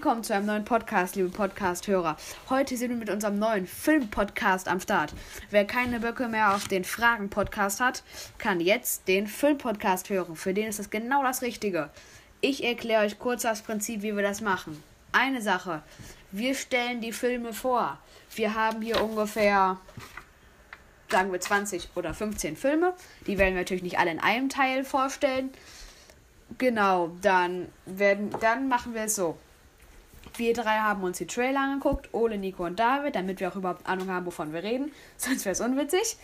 Willkommen zu einem neuen Podcast, liebe Podcast-Hörer. Heute sind wir mit unserem neuen Film-Podcast am Start. Wer keine Böcke mehr auf den Fragen-Podcast hat, kann jetzt den Film-Podcast hören. Für den ist das genau das Richtige. Ich erkläre euch kurz das Prinzip, wie wir das machen. Eine Sache. Wir stellen die Filme vor. Wir haben hier ungefähr, sagen wir 20 oder 15 Filme. Die werden wir natürlich nicht alle in einem Teil vorstellen. Genau, dann werden, dann machen wir es so. Wir drei haben uns die Trailer angeguckt, Ole, Nico und David, damit wir auch überhaupt Ahnung haben, wovon wir reden. Sonst wäre es unwitzig.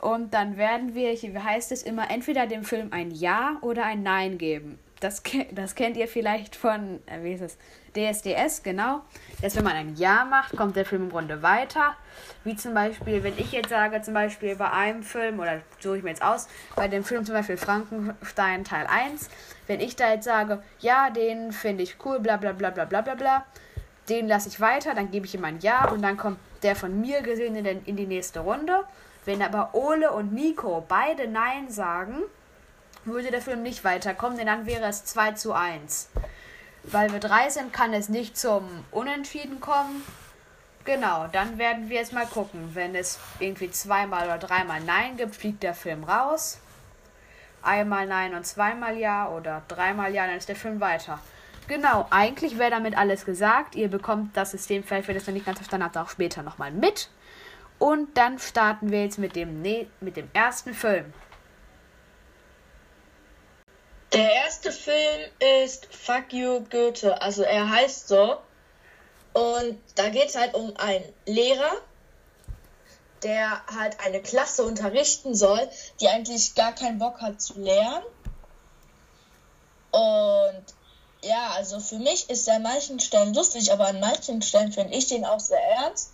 Und dann werden wir, wie heißt es immer, entweder dem Film ein Ja oder ein Nein geben das, das kennt ihr vielleicht von, äh, wie ist es, DSDS, genau. Dass wenn man ein Ja macht, kommt der Film im Grunde weiter. Wie zum Beispiel, wenn ich jetzt sage, zum Beispiel bei einem Film, oder suche ich mir jetzt aus, bei dem Film zum Beispiel Frankenstein Teil 1, wenn ich da jetzt sage, ja, den finde ich cool, bla bla bla bla bla bla bla, den lasse ich weiter, dann gebe ich ihm ein Ja und dann kommt der von mir gesehen in, in die nächste Runde. Wenn aber Ole und Nico beide Nein sagen, würde der Film nicht weiterkommen, denn dann wäre es 2 zu 1. Weil wir 3 sind, kann es nicht zum Unentschieden kommen. Genau, dann werden wir jetzt mal gucken. Wenn es irgendwie zweimal oder dreimal Nein gibt, fliegt der Film raus. Einmal Nein und zweimal Ja oder dreimal Ja, dann ist der Film weiter. Genau, eigentlich wäre damit alles gesagt. Ihr bekommt das System, vielleicht wenn ihr es noch nicht ganz verstanden habt, auch später nochmal mit. Und dann starten wir jetzt mit dem, ne mit dem ersten Film. Der erste Film ist Fuck You Goethe. Also er heißt so. Und da geht es halt um einen Lehrer, der halt eine Klasse unterrichten soll, die eigentlich gar keinen Bock hat zu lernen. Und ja, also für mich ist er an manchen Stellen lustig, aber an manchen Stellen finde ich den auch sehr ernst.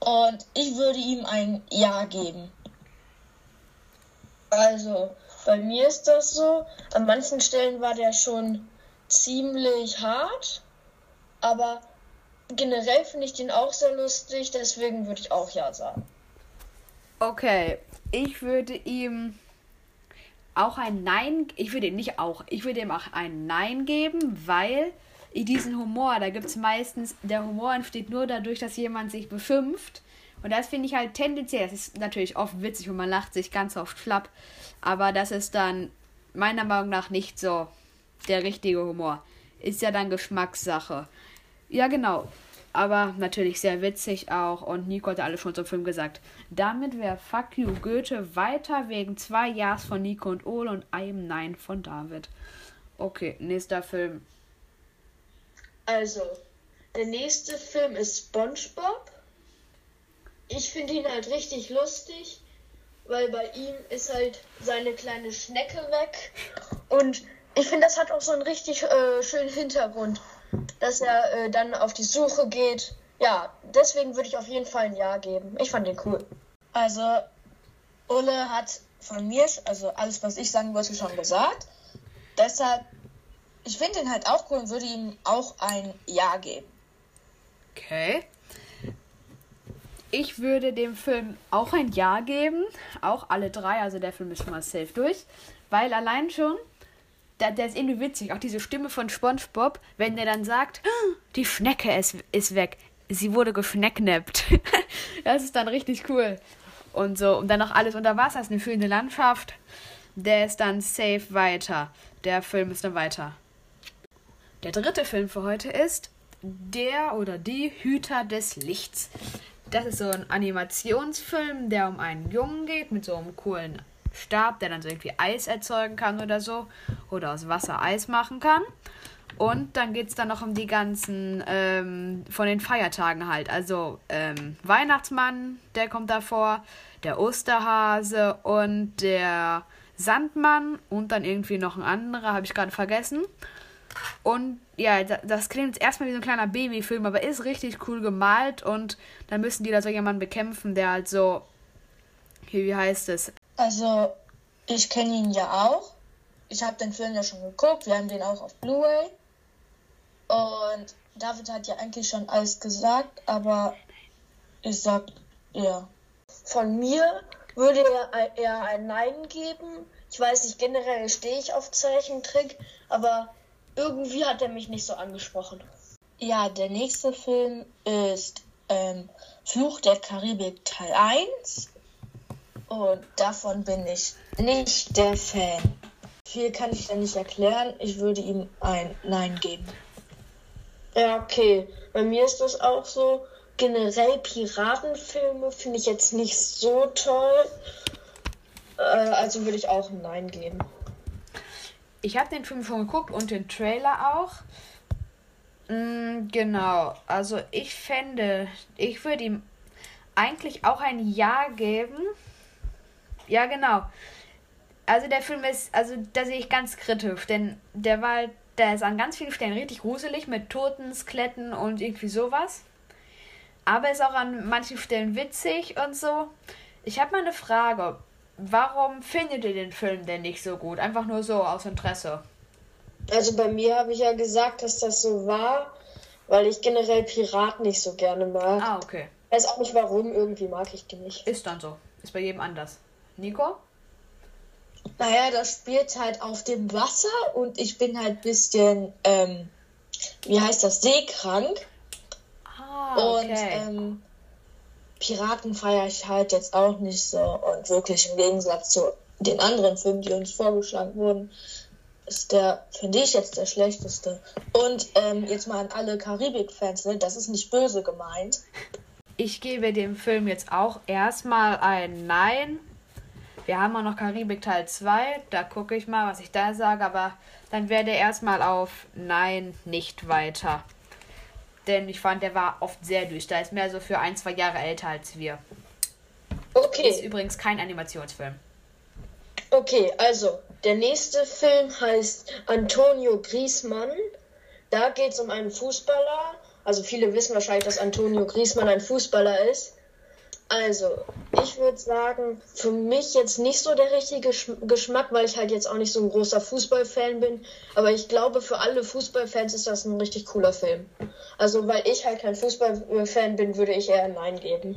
Und ich würde ihm ein Ja geben. Also, bei mir ist das so. An manchen Stellen war der schon ziemlich hart, aber generell finde ich den auch sehr lustig, deswegen würde ich auch ja sagen. Okay, ich würde ihm auch ein Nein, ich würde ihm nicht auch, ich würde ihm auch ein Nein geben, weil diesen Humor, da gibt es meistens, der Humor entsteht nur dadurch, dass jemand sich beschimpft und das finde ich halt tendenziell, das ist natürlich oft witzig und man lacht sich ganz oft schlapp, aber das ist dann meiner Meinung nach nicht so der richtige Humor. Ist ja dann Geschmackssache. Ja, genau. Aber natürlich sehr witzig auch. Und Nico hat alles schon zum Film gesagt. Damit wäre Fuck You Goethe weiter wegen zwei Ja's von Nico und Ole und einem Nein von David. Okay, nächster Film. Also, der nächste Film ist SpongeBob ich finde ihn halt richtig lustig, weil bei ihm ist halt seine kleine Schnecke weg. Und ich finde, das hat auch so einen richtig äh, schönen Hintergrund, dass er äh, dann auf die Suche geht. Ja, deswegen würde ich auf jeden Fall ein Ja geben. Ich fand den cool. Also, Ulle hat von mir, also alles, was ich sagen wollte, schon gesagt. Deshalb, ich finde ihn halt auch cool und würde ihm auch ein Ja geben. Okay. Ich würde dem Film auch ein Ja geben. Auch alle drei. Also der Film ist schon mal safe durch. Weil allein schon, der, der ist irgendwie witzig. Auch diese Stimme von SpongeBob, wenn der dann sagt, ah, die Schnecke ist, ist weg. Sie wurde geschnecknappt. das ist dann richtig cool. Und so. Und dann noch alles unter Wasser. Das ist eine schöne Landschaft. Der ist dann safe weiter. Der Film ist dann weiter. Der dritte Film für heute ist Der oder die Hüter des Lichts. Das ist so ein Animationsfilm, der um einen Jungen geht mit so einem coolen Stab, der dann so irgendwie Eis erzeugen kann oder so. Oder aus Wasser Eis machen kann. Und dann geht es dann noch um die ganzen ähm, von den Feiertagen halt. Also ähm, Weihnachtsmann, der kommt davor, der Osterhase und der Sandmann und dann irgendwie noch ein anderer, habe ich gerade vergessen. Und ja, das klingt jetzt erstmal wie so ein kleiner Babyfilm, aber ist richtig cool gemalt und dann müssen die da so jemanden bekämpfen, der halt so. Wie heißt es? Also, ich kenne ihn ja auch. Ich habe den Film ja schon geguckt. Wir haben den auch auf Blu-ray. Und David hat ja eigentlich schon alles gesagt, aber ich sag ja. Von mir würde er eher ein Nein geben. Ich weiß nicht, generell stehe ich auf Zeichentrick, aber irgendwie hat er mich nicht so angesprochen. Ja, der nächste Film ist ähm, Fluch der Karibik Teil 1. Und davon bin ich nicht der Fan. Viel kann ich da nicht erklären. Ich würde ihm ein Nein geben. Ja, okay. Bei mir ist das auch so. Generell Piratenfilme finde ich jetzt nicht so toll. Äh, also würde ich auch ein Nein geben. Ich habe den Film schon geguckt und den Trailer auch. Mm, genau, also ich fände, ich würde ihm eigentlich auch ein Ja geben. Ja, genau. Also der Film ist, also da sehe ich ganz kritisch, denn der war, der ist an ganz vielen Stellen richtig gruselig mit Toten, Skeletten und irgendwie sowas. Aber ist auch an manchen Stellen witzig und so. Ich habe mal eine Frage. Warum findet ihr den Film denn nicht so gut? Einfach nur so aus Interesse. Also bei mir habe ich ja gesagt, dass das so war, weil ich generell Piraten nicht so gerne mag. Ah, okay. Ich weiß auch nicht warum, irgendwie mag ich die nicht. Ist dann so. Ist bei jedem anders. Nico? Naja, das spielt halt auf dem Wasser und ich bin halt ein bisschen, ähm, wie heißt das, seekrank. Ah, Und okay. ähm, Piraten feiere ich halt jetzt auch nicht so. Und wirklich im Gegensatz zu den anderen Filmen, die uns vorgeschlagen wurden, ist der, finde ich jetzt der schlechteste. Und ähm, jetzt mal an alle Karibik-Fans, ne? das ist nicht böse gemeint. Ich gebe dem Film jetzt auch erstmal ein Nein. Wir haben auch noch Karibik Teil 2. Da gucke ich mal, was ich da sage. Aber dann werde erstmal auf Nein nicht weiter. Denn ich fand, der war oft sehr düster. Er ist mehr so für ein, zwei Jahre älter als wir. Ist Okay, übrigens kein Animationsfilm. okay, also der nächste Film heißt Antonio Griezmann. Da geht es um einen Fußballer. Also viele wissen wahrscheinlich, dass Antonio Griezmann ein Fußballer ist. Also, ich würde sagen, für mich jetzt nicht so der richtige Sch- Geschmack, weil ich halt jetzt auch nicht so ein großer Fußballfan bin. Aber ich glaube, für alle Fußballfans ist das ein richtig cooler Film. Also, weil ich halt kein Fußballfan bin, würde ich eher ein Nein geben.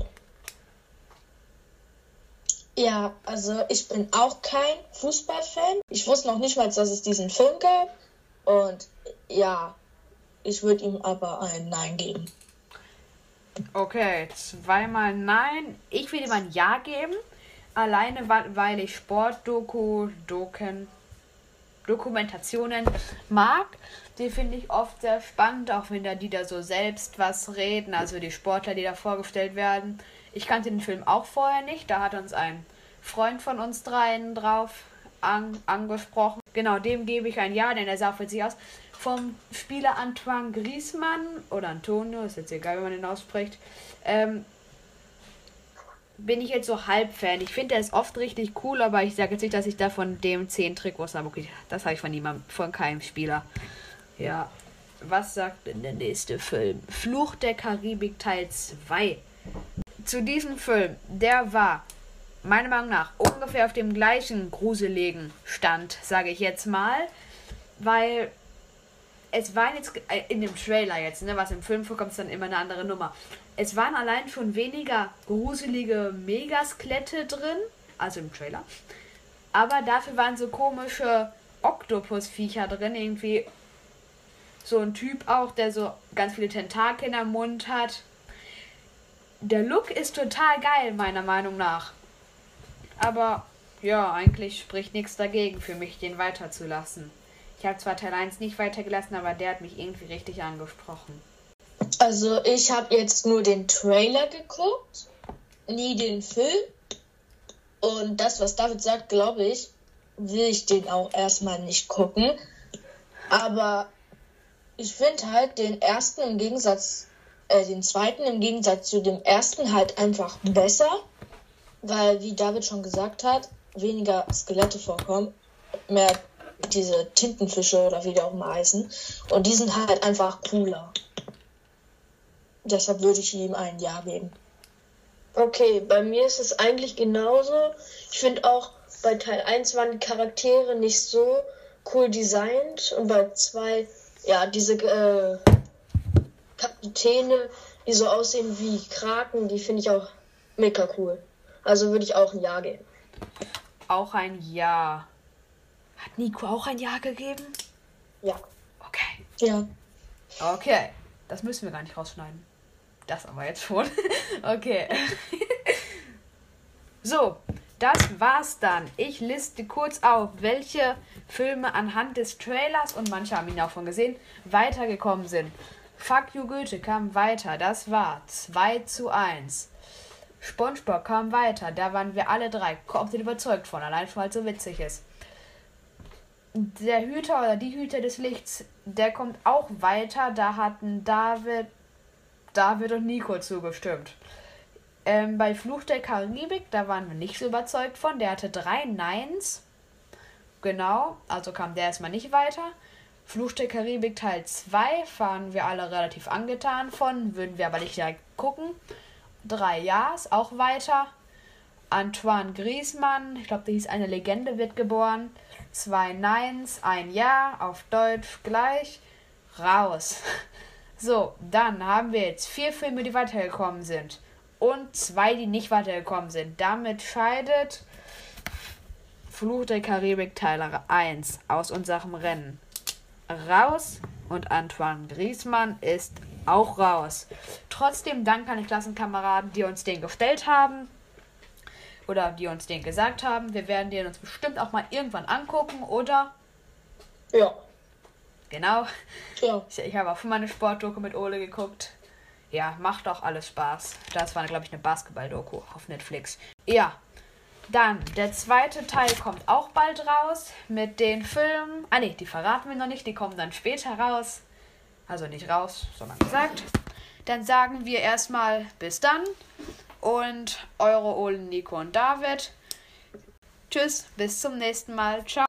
Ja, also ich bin auch kein Fußballfan. Ich wusste noch nicht mal, dass es diesen Film gab. Und ja, ich würde ihm aber ein Nein geben. Okay, zweimal Nein. Ich will ihm ein Ja geben. Alleine, weil ich Sportdoku, Doken, Dokumentationen mag. Die finde ich oft sehr spannend, auch wenn da die da so selbst was reden, also die Sportler, die da vorgestellt werden. Ich kannte den Film auch vorher nicht, da hat uns ein Freund von uns dreien drauf an, angesprochen. Genau, dem gebe ich ein Ja, denn er sah für sich aus. Vom Spieler Antoine Griezmann oder Antonio, ist jetzt egal, wie man den ausspricht, ähm, bin ich jetzt so halb Fan. Ich finde, er ist oft richtig cool, aber ich sage jetzt nicht, dass ich da von dem 10 Trikots habe. Okay, das habe ich von niemandem, von keinem Spieler. Ja. Was sagt denn der nächste Film? Fluch der Karibik Teil 2. Zu diesem Film, der war meiner Meinung nach ungefähr auf dem gleichen gruseligen Stand, sage ich jetzt mal, weil es waren jetzt äh, in dem Trailer jetzt, ne, was im Film vorkommt, ist dann immer eine andere Nummer. Es waren allein schon weniger gruselige Megaskelette drin, also im Trailer. Aber dafür waren so komische Oktopusviecher drin, irgendwie so ein Typ auch, der so ganz viele Tentakel am Mund hat. Der Look ist total geil, meiner Meinung nach. Aber ja, eigentlich spricht nichts dagegen für mich, den weiterzulassen. Ich habe zwar Teil 1 nicht weitergelassen, aber der hat mich irgendwie richtig angesprochen. Also ich habe jetzt nur den Trailer geguckt, nie den Film. Und das, was David sagt, glaube ich, will ich den auch erstmal nicht gucken. Aber ich finde halt den ersten im Gegensatz, äh, den zweiten im Gegensatz zu dem ersten halt einfach besser. Weil, wie David schon gesagt hat, weniger Skelette vorkommen, mehr diese Tintenfische oder wie die auch immer heißen. Und die sind halt einfach cooler. Deshalb würde ich ihm ein Ja geben. Okay, bei mir ist es eigentlich genauso. Ich finde auch, bei Teil 1 waren die Charaktere nicht so cool designt und bei 2, ja, diese äh, Kapitäne, die so aussehen wie Kraken, die finde ich auch mega cool. Also würde ich auch ein Ja geben. Auch ein Ja. Nico auch ein Ja gegeben? Ja. Ja. Okay, das müssen wir gar nicht rausschneiden. Das aber jetzt schon. okay. so, das war's dann. Ich liste kurz auf, welche Filme anhand des Trailers, und manche haben ihn auch schon gesehen, weitergekommen sind. Fuck You Goethe kam weiter, das war 2 zu 1. SpongeBob kam weiter, da waren wir alle drei komplett überzeugt von, allein schon weil es so witzig ist. Der Hüter oder die Hüter des Lichts, der kommt auch weiter, da hatten David, David und Nico zugestimmt. Ähm, bei Fluch der Karibik, da waren wir nicht so überzeugt von, der hatte drei Neins. Genau, also kam der erstmal nicht weiter. Fluch der Karibik Teil 2 waren wir alle relativ angetan von, würden wir aber nicht direkt gucken. Drei Ja's, auch weiter. Antoine Griezmann, ich glaube, der hieß Eine Legende wird geboren. Zwei Neins, ein Jahr, auf Deutsch gleich. Raus. So, dann haben wir jetzt vier Filme, die weitergekommen sind. Und zwei, die nicht weitergekommen sind. Damit scheidet Fluch der Karibik Teil 1 aus unserem Rennen raus und Antoine Griezmann ist auch raus. Trotzdem Dank an die Klassenkameraden, die uns den gestellt haben oder die uns den gesagt haben. Wir werden den uns bestimmt auch mal irgendwann angucken, oder? Ja. Genau. Ja. Ich, ich habe auch schon mal eine Sportdoku mit Ole geguckt. Ja, macht auch alles Spaß. Das war, glaube ich, eine Basketball-Doku auf Netflix. Ja, dann, der zweite Teil kommt auch bald raus mit den Filmen. Ah ne, die verraten wir noch nicht, die kommen dann später raus. Also nicht raus, sondern gesagt. Dann sagen wir erstmal bis dann. Und eure Ole, Nico und David. Tschüss, bis zum nächsten Mal. Ciao.